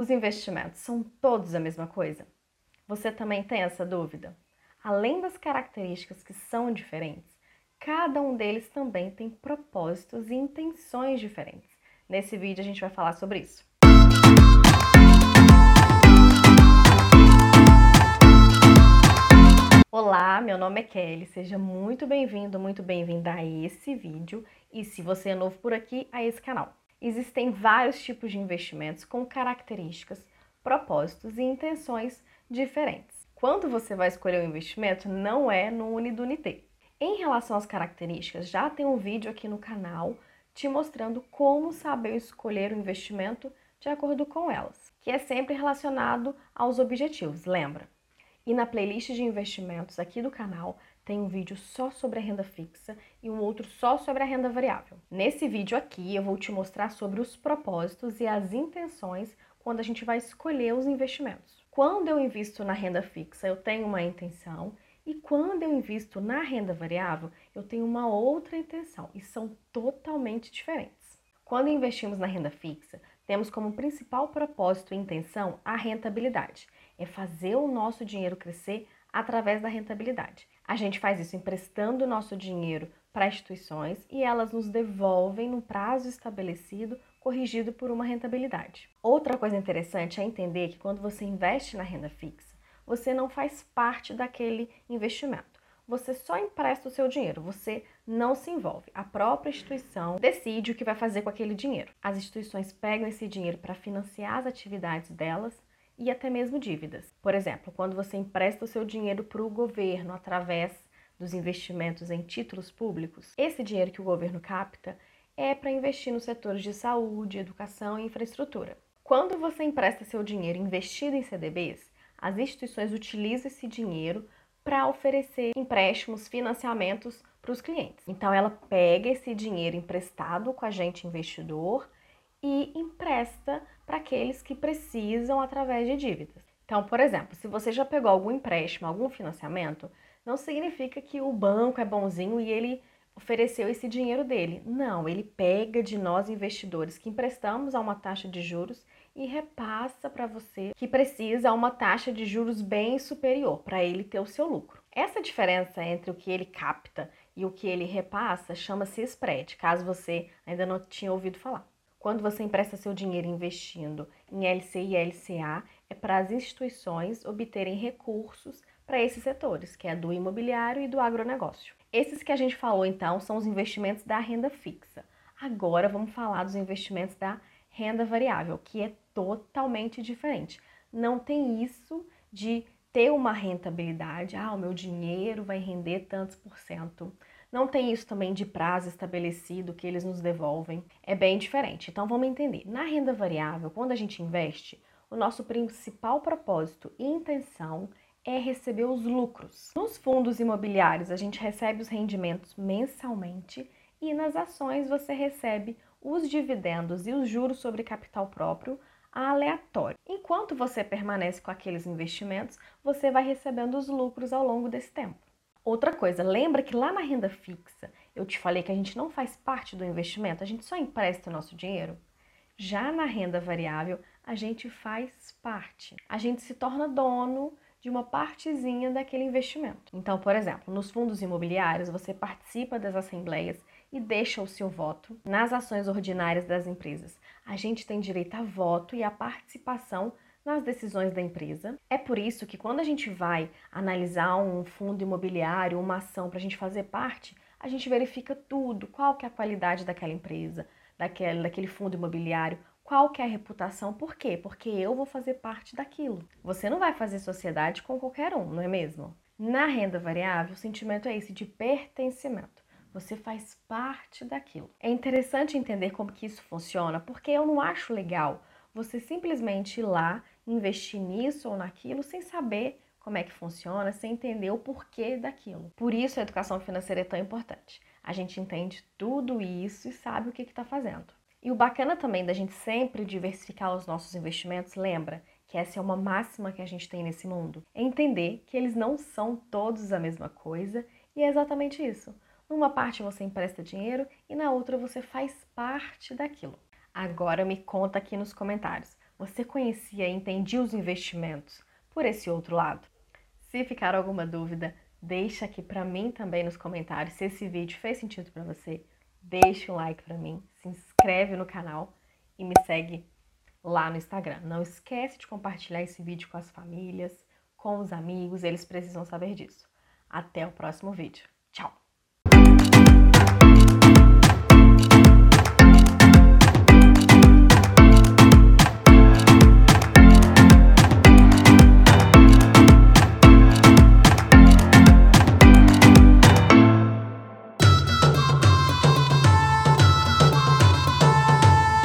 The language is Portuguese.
Os investimentos são todos a mesma coisa? Você também tem essa dúvida? Além das características que são diferentes, cada um deles também tem propósitos e intenções diferentes. Nesse vídeo a gente vai falar sobre isso. Olá, meu nome é Kelly, seja muito bem-vindo, muito bem-vinda a esse vídeo e se você é novo por aqui, a esse canal. Existem vários tipos de investimentos com características, propósitos e intenções diferentes. Quando você vai escolher um investimento, não é no Unidunité. Em relação às características, já tem um vídeo aqui no canal te mostrando como saber escolher o um investimento de acordo com elas, que é sempre relacionado aos objetivos, lembra? E na playlist de investimentos aqui do canal tem um vídeo só sobre a renda fixa e um outro só sobre a renda variável. Nesse vídeo aqui eu vou te mostrar sobre os propósitos e as intenções quando a gente vai escolher os investimentos. Quando eu invisto na renda fixa, eu tenho uma intenção e quando eu invisto na renda variável, eu tenho uma outra intenção e são totalmente diferentes. Quando investimos na renda fixa, temos como principal propósito e intenção a rentabilidade, é fazer o nosso dinheiro crescer através da rentabilidade. A gente faz isso emprestando nosso dinheiro para instituições e elas nos devolvem no prazo estabelecido, corrigido por uma rentabilidade. Outra coisa interessante é entender que quando você investe na renda fixa, você não faz parte daquele investimento. Você só empresta o seu dinheiro, você não se envolve. A própria instituição decide o que vai fazer com aquele dinheiro. As instituições pegam esse dinheiro para financiar as atividades delas e até mesmo dívidas. Por exemplo, quando você empresta o seu dinheiro para o governo através dos investimentos em títulos públicos, esse dinheiro que o governo capta é para investir nos setores de saúde, educação e infraestrutura. Quando você empresta seu dinheiro investido em CDBs, as instituições utilizam esse dinheiro para oferecer empréstimos, financiamentos para os clientes. Então ela pega esse dinheiro emprestado com a gente investidor e empresta para aqueles que precisam através de dívidas. Então, por exemplo, se você já pegou algum empréstimo, algum financiamento, não significa que o banco é bonzinho e ele ofereceu esse dinheiro dele. Não, ele pega de nós investidores que emprestamos a uma taxa de juros e repassa para você que precisa a uma taxa de juros bem superior para ele ter o seu lucro. Essa diferença entre o que ele capta e o que ele repassa chama-se spread, caso você ainda não tinha ouvido falar. Quando você empresta seu dinheiro investindo em LC e LCA, é para as instituições obterem recursos para esses setores, que é do imobiliário e do agronegócio. Esses que a gente falou então são os investimentos da renda fixa. Agora vamos falar dos investimentos da renda variável, que é totalmente diferente. Não tem isso de ter uma rentabilidade, ah, o meu dinheiro vai render tantos por cento. Não tem isso também de prazo estabelecido que eles nos devolvem. É bem diferente. Então vamos entender. Na renda variável, quando a gente investe, o nosso principal propósito e intenção é receber os lucros. Nos fundos imobiliários, a gente recebe os rendimentos mensalmente e nas ações você recebe os dividendos e os juros sobre capital próprio aleatório. Enquanto você permanece com aqueles investimentos, você vai recebendo os lucros ao longo desse tempo. Outra coisa, lembra que lá na renda fixa eu te falei que a gente não faz parte do investimento, a gente só empresta o nosso dinheiro? Já na renda variável, a gente faz parte. A gente se torna dono de uma partezinha daquele investimento. Então, por exemplo, nos fundos imobiliários, você participa das assembleias e deixa o seu voto. Nas ações ordinárias das empresas, a gente tem direito a voto e a participação nas decisões da empresa. É por isso que quando a gente vai analisar um fundo imobiliário, uma ação para a gente fazer parte, a gente verifica tudo, qual que é a qualidade daquela empresa, daquele, daquele fundo imobiliário, qual que é a reputação, por quê? Porque eu vou fazer parte daquilo. Você não vai fazer sociedade com qualquer um, não é mesmo? Na renda variável, o sentimento é esse de pertencimento. Você faz parte daquilo. É interessante entender como que isso funciona, porque eu não acho legal você simplesmente ir lá investir nisso ou naquilo sem saber como é que funciona, sem entender o porquê daquilo. Por isso a educação financeira é tão importante. A gente entende tudo isso e sabe o que está fazendo. E o bacana também da gente sempre diversificar os nossos investimentos, lembra que essa é uma máxima que a gente tem nesse mundo, é entender que eles não são todos a mesma coisa e é exatamente isso. Numa parte você empresta dinheiro e na outra você faz parte daquilo. Agora me conta aqui nos comentários. Você conhecia e entendia os investimentos por esse outro lado? Se ficar alguma dúvida, deixa aqui para mim também nos comentários se esse vídeo fez sentido para você. Deixa um like para mim, se inscreve no canal e me segue lá no Instagram. Não esquece de compartilhar esse vídeo com as famílias, com os amigos, eles precisam saber disso. Até o próximo vídeo. Tchau!